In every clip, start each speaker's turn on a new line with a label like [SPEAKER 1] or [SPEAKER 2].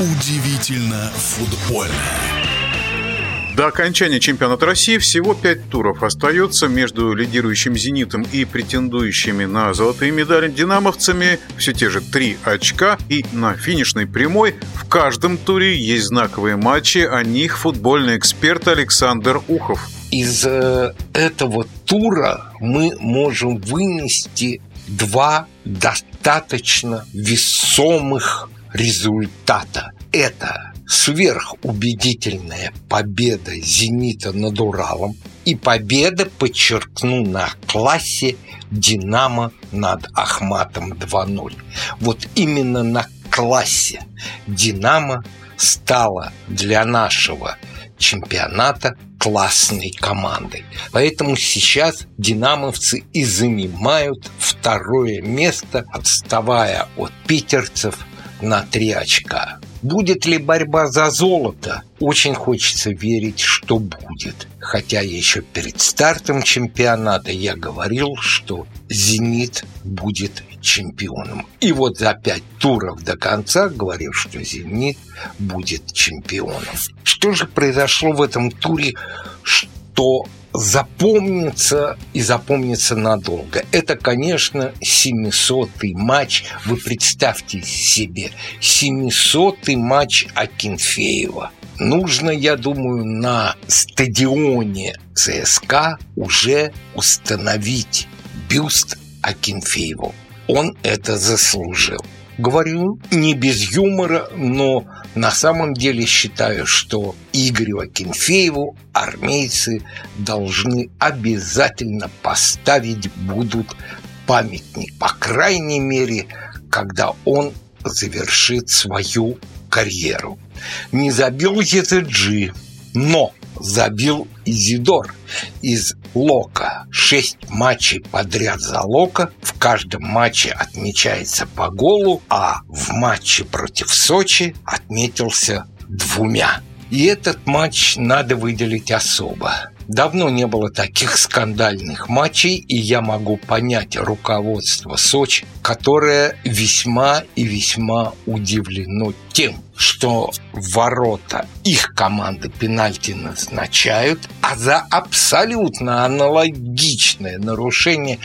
[SPEAKER 1] Удивительно футбольно.
[SPEAKER 2] До окончания чемпионата России всего пять туров остается между лидирующим «Зенитом» и претендующими на золотые медали «Динамовцами». Все те же три очка. И на финишной прямой в каждом туре есть знаковые матчи. О них футбольный эксперт Александр Ухов.
[SPEAKER 3] Из э, этого тура мы можем вынести два достаточно весомых результата. Это сверхубедительная победа «Зенита» над Уралом и победа, подчеркну, на классе «Динамо» над Ахматом 2-0. Вот именно на классе «Динамо» стала для нашего чемпионата классной командой. Поэтому сейчас динамовцы и занимают второе место, отставая от питерцев на три очка. Будет ли борьба за золото? Очень хочется верить, что будет. Хотя еще перед стартом чемпионата я говорил, что «Зенит» будет чемпионом. И вот за пять туров до конца говорил, что «Зенит» будет чемпионом. Что же произошло в этом туре, что запомнится и запомнится надолго. Это, конечно, 700-й матч. Вы представьте себе, 700-й матч Акинфеева. Нужно, я думаю, на стадионе ЦСКА уже установить бюст Акинфееву. Он это заслужил. Говорю не без юмора, но на самом деле считаю, что Игорю Акинфееву армейцы должны обязательно поставить будут памятник. По крайней мере, когда он завершит свою карьеру. Не забил ЕТГ, но забил Изидор из Лока. Шесть матчей подряд за Лока. В каждом матче отмечается по голу, а в матче против Сочи отметился двумя. И этот матч надо выделить особо. Давно не было таких скандальных матчей, и я могу понять руководство Сочи, которое весьма и весьма удивлено тем, что ворота их команды пенальти назначают, а за абсолютно аналогичное нарушение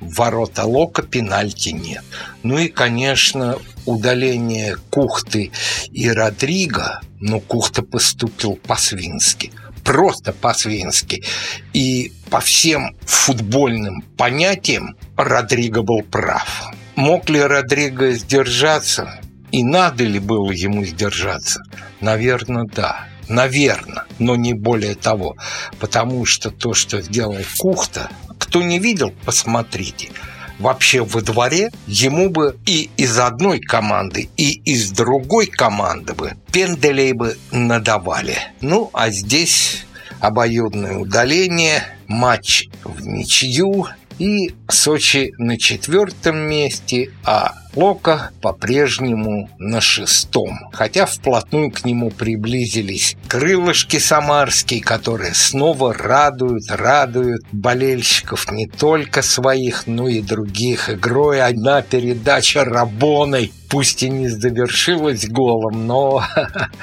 [SPEAKER 3] ворота Лока пенальти нет. Ну и, конечно, удаление Кухты и Родриго, но Кухта поступил по-свински – просто по-свински. И по всем футбольным понятиям Родриго был прав. Мог ли Родриго сдержаться? И надо ли было ему сдержаться? Наверное, да. Наверное, но не более того. Потому что то, что сделал Кухта, кто не видел, посмотрите – вообще во дворе, ему бы и из одной команды, и из другой команды бы пенделей бы надавали. Ну, а здесь обоюдное удаление, матч в ничью, и Сочи на четвертом месте, а Лока по-прежнему на шестом. Хотя вплотную к нему приблизились крылышки самарские, которые снова радуют, радуют болельщиков не только своих, но и других. Игрой одна передача Рабоной, пусть и не завершилась голом, но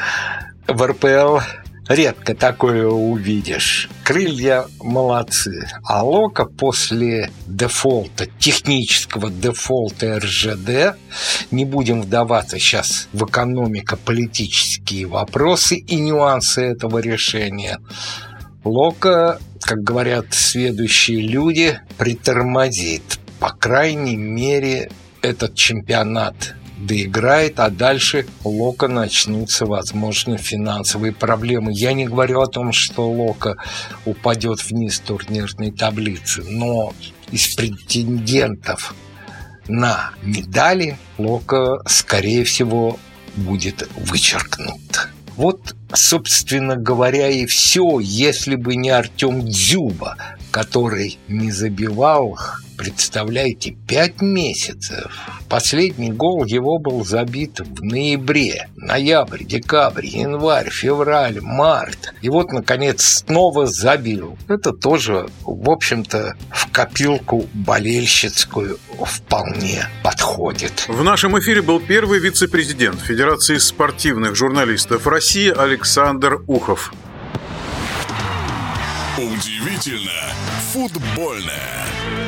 [SPEAKER 3] в РПЛ редко такое увидишь. Крылья молодцы. А Лока после дефолта, технического дефолта РЖД, не будем вдаваться сейчас в экономико-политические вопросы и нюансы этого решения, Лока, как говорят следующие люди, притормозит. По крайней мере, этот чемпионат доиграет, а дальше Лока начнутся, возможно, финансовые проблемы. Я не говорю о том, что Лока упадет вниз турнирной таблицы, но из претендентов на медали Лока, скорее всего, будет вычеркнут. Вот, собственно говоря, и все, если бы не Артем Дзюба, который не забивал Представляете, пять месяцев. Последний гол его был забит в ноябре. Ноябрь, декабрь, январь, февраль, март. И вот, наконец, снова забил. Это тоже, в общем-то, в копилку болельщицкую вполне подходит.
[SPEAKER 2] В нашем эфире был первый вице-президент Федерации спортивных журналистов России Александр Ухов.
[SPEAKER 1] Удивительно футбольное.